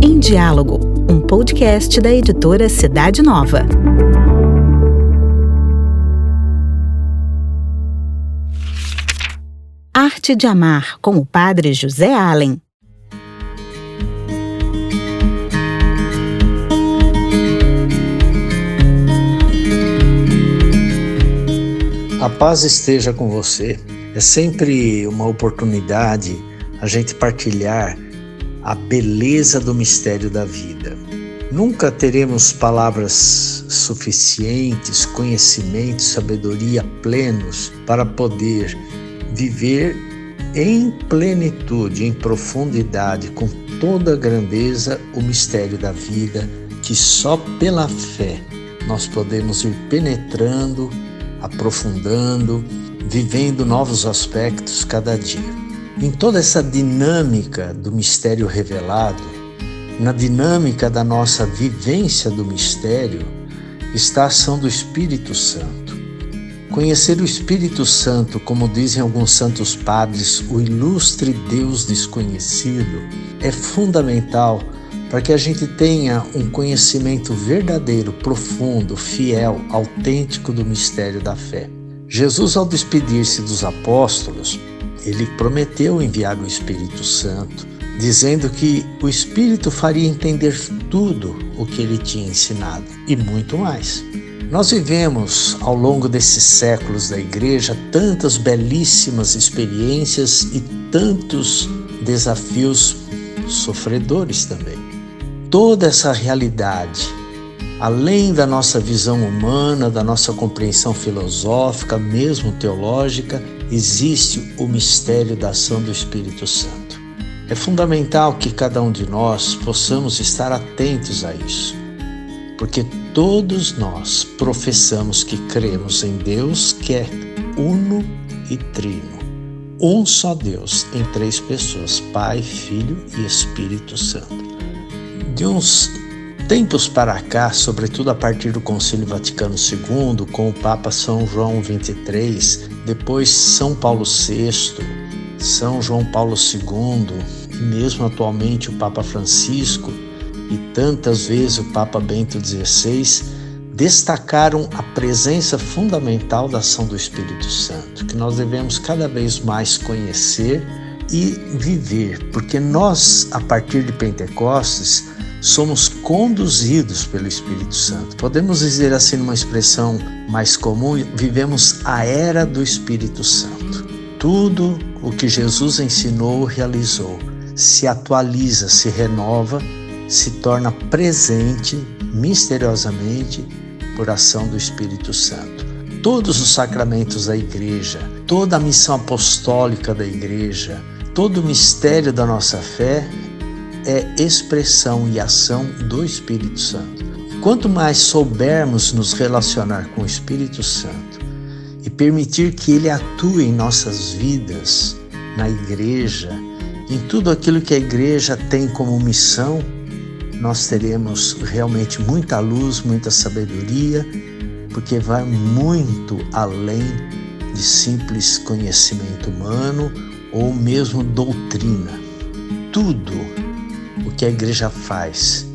Em Diálogo, um podcast da editora Cidade Nova. Arte de Amar, com o padre José Allen. A paz esteja com você. É sempre uma oportunidade a gente partilhar a beleza do mistério da vida. Nunca teremos palavras suficientes, conhecimento, sabedoria plenos para poder viver em plenitude, em profundidade, com toda a grandeza, o mistério da vida, que só pela fé nós podemos ir penetrando aprofundando, vivendo novos aspectos cada dia. Em toda essa dinâmica do mistério revelado, na dinâmica da nossa vivência do mistério, está a ação do Espírito Santo. Conhecer o Espírito Santo, como dizem alguns santos padres, o ilustre Deus desconhecido, é fundamental para que a gente tenha um conhecimento verdadeiro, profundo, fiel, autêntico do mistério da fé. Jesus, ao despedir-se dos apóstolos, ele prometeu enviar o Espírito Santo, dizendo que o Espírito faria entender tudo o que ele tinha ensinado e muito mais. Nós vivemos ao longo desses séculos da igreja tantas belíssimas experiências e tantos desafios sofredores também toda essa realidade, além da nossa visão humana, da nossa compreensão filosófica, mesmo teológica, existe o mistério da ação do Espírito Santo. É fundamental que cada um de nós possamos estar atentos a isso, porque todos nós professamos que cremos em Deus que é uno e trino. Um só Deus em três pessoas: Pai, Filho e Espírito Santo. De uns tempos para cá, sobretudo a partir do Concílio Vaticano II, com o Papa São João XXIII, depois São Paulo VI, São João Paulo II, e mesmo atualmente o Papa Francisco e tantas vezes o Papa Bento XVI, destacaram a presença fundamental da ação do Espírito Santo, que nós devemos cada vez mais conhecer e viver, porque nós, a partir de Pentecostes, somos conduzidos pelo Espírito Santo. Podemos dizer assim, numa expressão mais comum, vivemos a era do Espírito Santo. Tudo o que Jesus ensinou, realizou, se atualiza, se renova, se torna presente misteriosamente por ação do Espírito Santo. Todos os sacramentos da igreja, toda a missão apostólica da igreja, todo o mistério da nossa fé é expressão e ação do Espírito Santo. Quanto mais soubermos nos relacionar com o Espírito Santo e permitir que ele atue em nossas vidas, na igreja, em tudo aquilo que a igreja tem como missão, nós teremos realmente muita luz, muita sabedoria, porque vai muito além de simples conhecimento humano ou mesmo doutrina. Tudo que a igreja faz,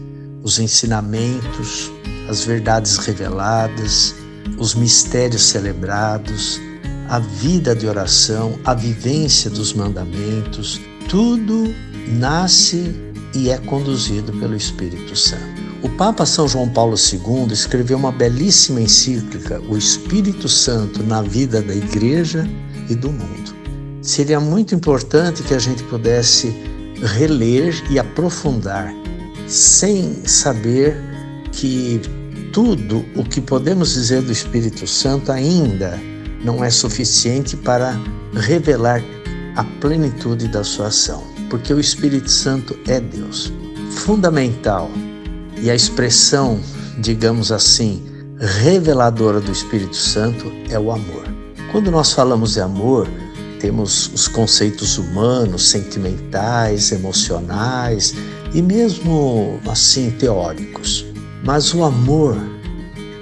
os ensinamentos, as verdades reveladas, os mistérios celebrados, a vida de oração, a vivência dos mandamentos, tudo nasce e é conduzido pelo Espírito Santo. O Papa São João Paulo II escreveu uma belíssima encíclica, O Espírito Santo na vida da Igreja e do mundo. Seria muito importante que a gente pudesse reler e aprofundar, sem saber que tudo o que podemos dizer do Espírito Santo ainda não é suficiente para revelar a plenitude da sua ação, porque o Espírito Santo é Deus. Fundamental e a expressão, digamos assim, reveladora do Espírito Santo é o amor. Quando nós falamos de amor, temos os conceitos humanos, sentimentais, emocionais e mesmo assim teóricos. Mas o amor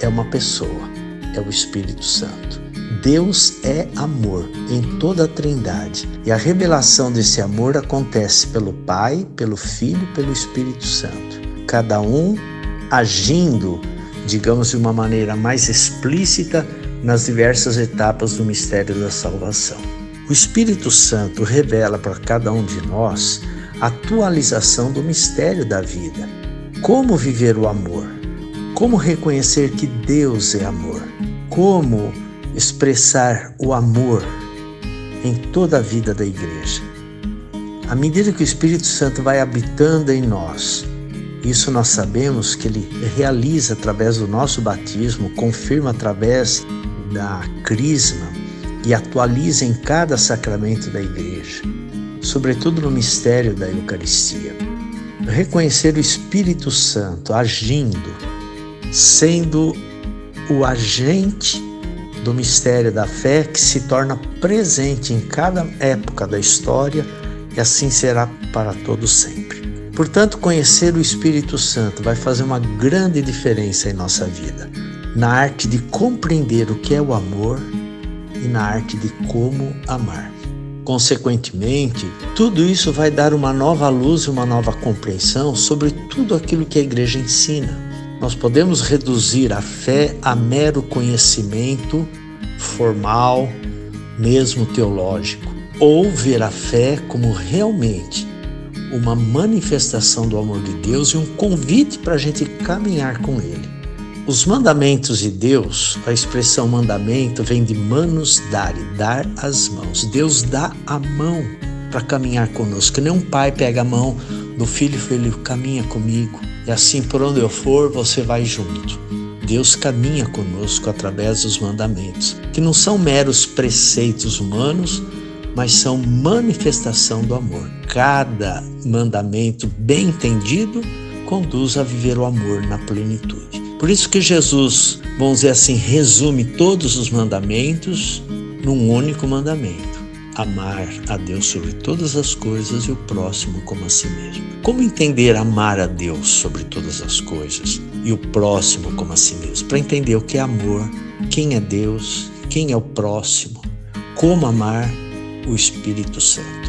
é uma pessoa, é o Espírito Santo. Deus é amor em toda a Trindade. E a revelação desse amor acontece pelo Pai, pelo Filho, pelo Espírito Santo. Cada um agindo, digamos, de uma maneira mais explícita nas diversas etapas do mistério da salvação. O Espírito Santo revela para cada um de nós a atualização do mistério da vida. Como viver o amor? Como reconhecer que Deus é amor? Como expressar o amor em toda a vida da igreja. À medida que o Espírito Santo vai habitando em nós, isso nós sabemos que ele realiza através do nosso batismo, confirma através da crisma e atualiza em cada sacramento da igreja, sobretudo no mistério da Eucaristia. Reconhecer o Espírito Santo agindo, sendo o agente do mistério da fé que se torna presente em cada época da história e assim será para todos sempre. Portanto, conhecer o Espírito Santo vai fazer uma grande diferença em nossa vida, na arte de compreender o que é o amor e na arte de como amar. Consequentemente, tudo isso vai dar uma nova luz e uma nova compreensão sobre tudo aquilo que a igreja ensina nós podemos reduzir a fé a mero conhecimento formal, mesmo teológico, ou ver a fé como realmente uma manifestação do amor de Deus e um convite para a gente caminhar com Ele. Os mandamentos de Deus, a expressão mandamento vem de manus dare, dar as mãos. Deus dá a mão para caminhar conosco. Nem um pai pega a mão do filho e fala, caminha comigo. E assim, por onde eu for, você vai junto. Deus caminha conosco através dos mandamentos, que não são meros preceitos humanos, mas são manifestação do amor. Cada mandamento bem entendido conduz a viver o amor na plenitude. Por isso que Jesus, vamos dizer assim, resume todos os mandamentos num único mandamento amar a Deus sobre todas as coisas e o próximo como a si mesmo. Como entender amar a Deus sobre todas as coisas e o próximo como a si mesmo? Para entender o que é amor, quem é Deus, quem é o próximo, como amar o Espírito Santo.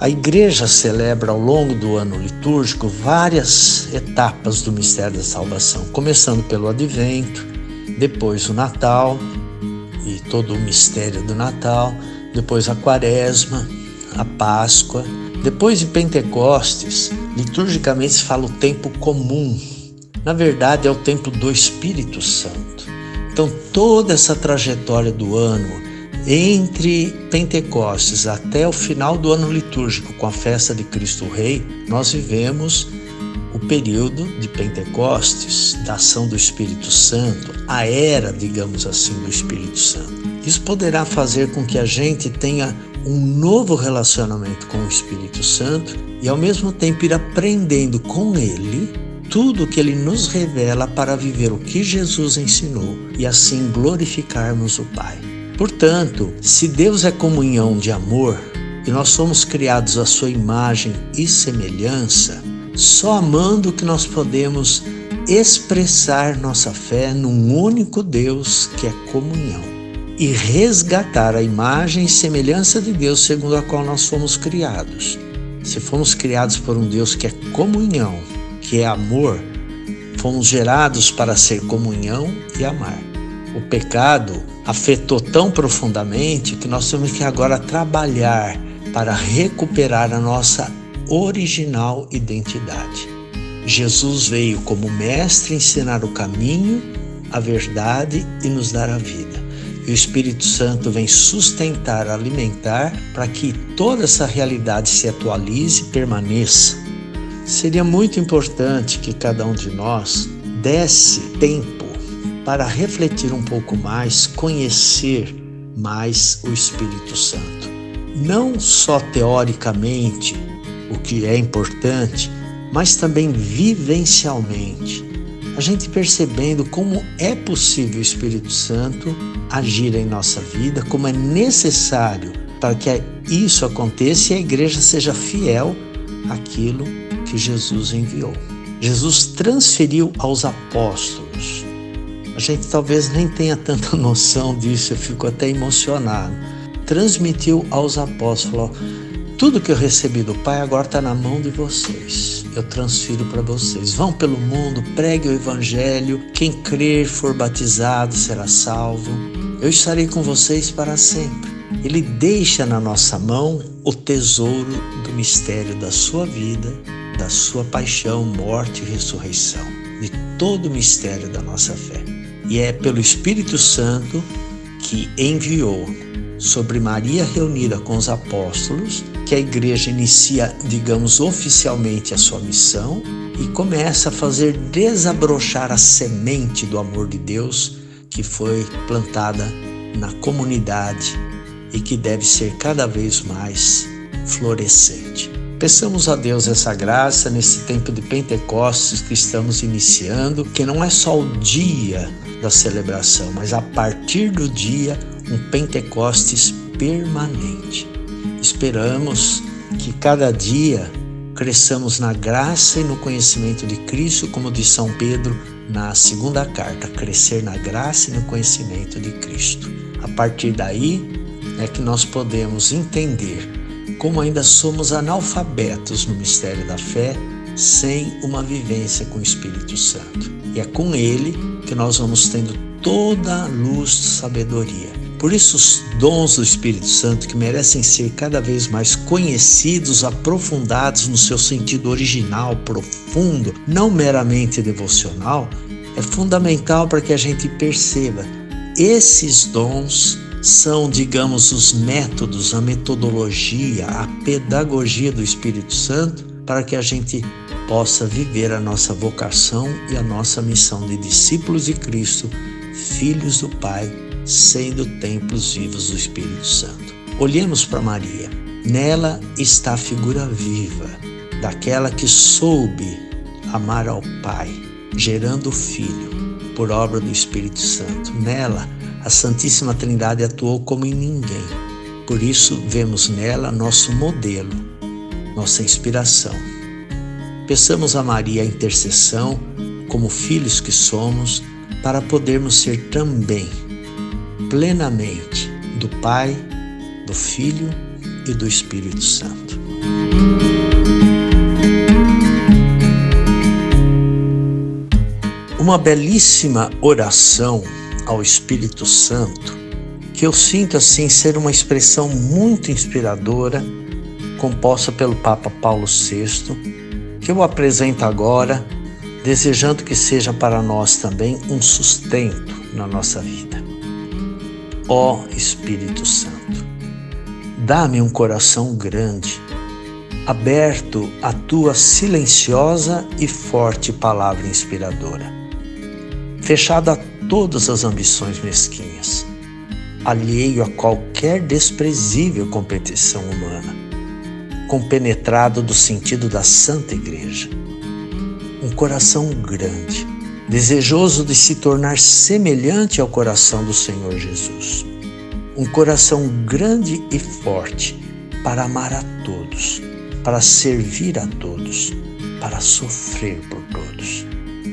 A igreja celebra ao longo do ano litúrgico várias etapas do mistério da salvação, começando pelo advento, depois o Natal e todo o mistério do Natal, depois a Quaresma, a Páscoa, depois de Pentecostes, liturgicamente se fala o tempo comum. Na verdade, é o tempo do Espírito Santo. Então, toda essa trajetória do ano, entre Pentecostes até o final do ano litúrgico, com a festa de Cristo Rei, nós vivemos o período de Pentecostes, da ação do Espírito Santo, a era, digamos assim, do Espírito Santo. Isso poderá fazer com que a gente tenha um novo relacionamento com o Espírito Santo e ao mesmo tempo ir aprendendo com ele tudo o que ele nos revela para viver o que Jesus ensinou e assim glorificarmos o Pai. Portanto, se Deus é comunhão de amor e nós somos criados à sua imagem e semelhança, só amando que nós podemos expressar nossa fé num único Deus que é comunhão e resgatar a imagem e semelhança de Deus segundo a qual nós fomos criados. Se fomos criados por um Deus que é comunhão, que é amor, fomos gerados para ser comunhão e amar. O pecado afetou tão profundamente que nós temos que agora trabalhar para recuperar a nossa original identidade. Jesus veio como mestre ensinar o caminho, a verdade e nos dar a vida. E o Espírito Santo vem sustentar, alimentar para que toda essa realidade se atualize e permaneça. Seria muito importante que cada um de nós desse tempo para refletir um pouco mais, conhecer mais o Espírito Santo. Não só teoricamente, o que é importante, mas também vivencialmente a gente percebendo como é possível o Espírito Santo agir em nossa vida, como é necessário para que isso aconteça e a igreja seja fiel àquilo que Jesus enviou. Jesus transferiu aos apóstolos A gente talvez nem tenha tanta noção disso, eu fico até emocionado. Transmitiu aos apóstolos: tudo que eu recebi do Pai agora está na mão de vocês. Eu transfiro para vocês. Vão pelo mundo, pregue o Evangelho. Quem crer, for batizado, será salvo. Eu estarei com vocês para sempre. Ele deixa na nossa mão o tesouro do mistério da sua vida, da sua paixão, morte e ressurreição, de todo o mistério da nossa fé. E é pelo Espírito Santo que enviou sobre Maria reunida com os apóstolos que a igreja inicia, digamos, oficialmente a sua missão e começa a fazer desabrochar a semente do amor de Deus que foi plantada na comunidade e que deve ser cada vez mais florescente. Peçamos a Deus essa graça nesse tempo de Pentecostes que estamos iniciando, que não é só o dia da celebração, mas a partir do dia um Pentecostes permanente. Esperamos que cada dia cresçamos na graça e no conhecimento de Cristo, como diz São Pedro na segunda carta, crescer na graça e no conhecimento de Cristo. A partir daí é que nós podemos entender como ainda somos analfabetos no mistério da fé, sem uma vivência com o Espírito Santo. E é com ele que nós vamos tendo toda a luz de sabedoria por isso, os dons do Espírito Santo, que merecem ser cada vez mais conhecidos, aprofundados no seu sentido original, profundo, não meramente devocional, é fundamental para que a gente perceba. Esses dons são, digamos, os métodos, a metodologia, a pedagogia do Espírito Santo para que a gente possa viver a nossa vocação e a nossa missão de discípulos de Cristo, filhos do Pai sendo templos vivos do Espírito Santo. Olhemos para Maria. Nela está a figura viva daquela que soube amar ao Pai, gerando o Filho por obra do Espírito Santo. Nela, a Santíssima Trindade atuou como em ninguém. Por isso, vemos nela nosso modelo, nossa inspiração. Peçamos a Maria a intercessão, como filhos que somos, para podermos ser também plenamente do Pai, do Filho e do Espírito Santo. Uma belíssima oração ao Espírito Santo, que eu sinto assim ser uma expressão muito inspiradora, composta pelo Papa Paulo VI, que eu apresento agora, desejando que seja para nós também um sustento na nossa vida. Ó Espírito Santo, dá-me um coração grande, aberto à tua silenciosa e forte palavra inspiradora, fechado a todas as ambições mesquinhas, alheio a qualquer desprezível competição humana, compenetrado do sentido da Santa Igreja. Um coração grande, desejoso de se tornar semelhante ao coração do Senhor Jesus. Um coração grande e forte para amar a todos, para servir a todos, para sofrer por todos.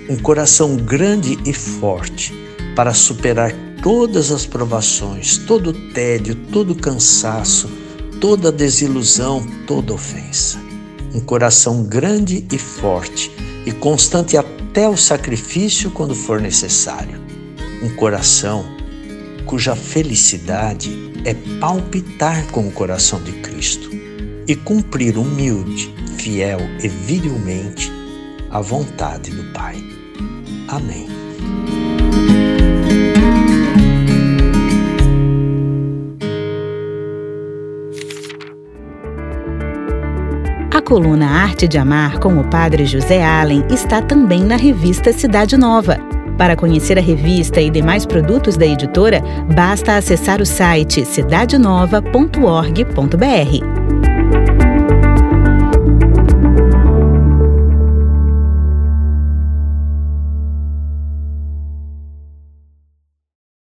Um coração grande e forte para superar todas as provações, todo o tédio, todo o cansaço, toda desilusão, toda ofensa. Um coração grande e forte e constante até o sacrifício quando for necessário. Um coração cuja felicidade é palpitar com o coração de Cristo e cumprir humilde, fiel e virilmente a vontade do Pai. Amém. A coluna Arte de Amar com o padre José Allen está também na revista Cidade Nova. Para conhecer a revista e demais produtos da editora, basta acessar o site cidadenova.org.br.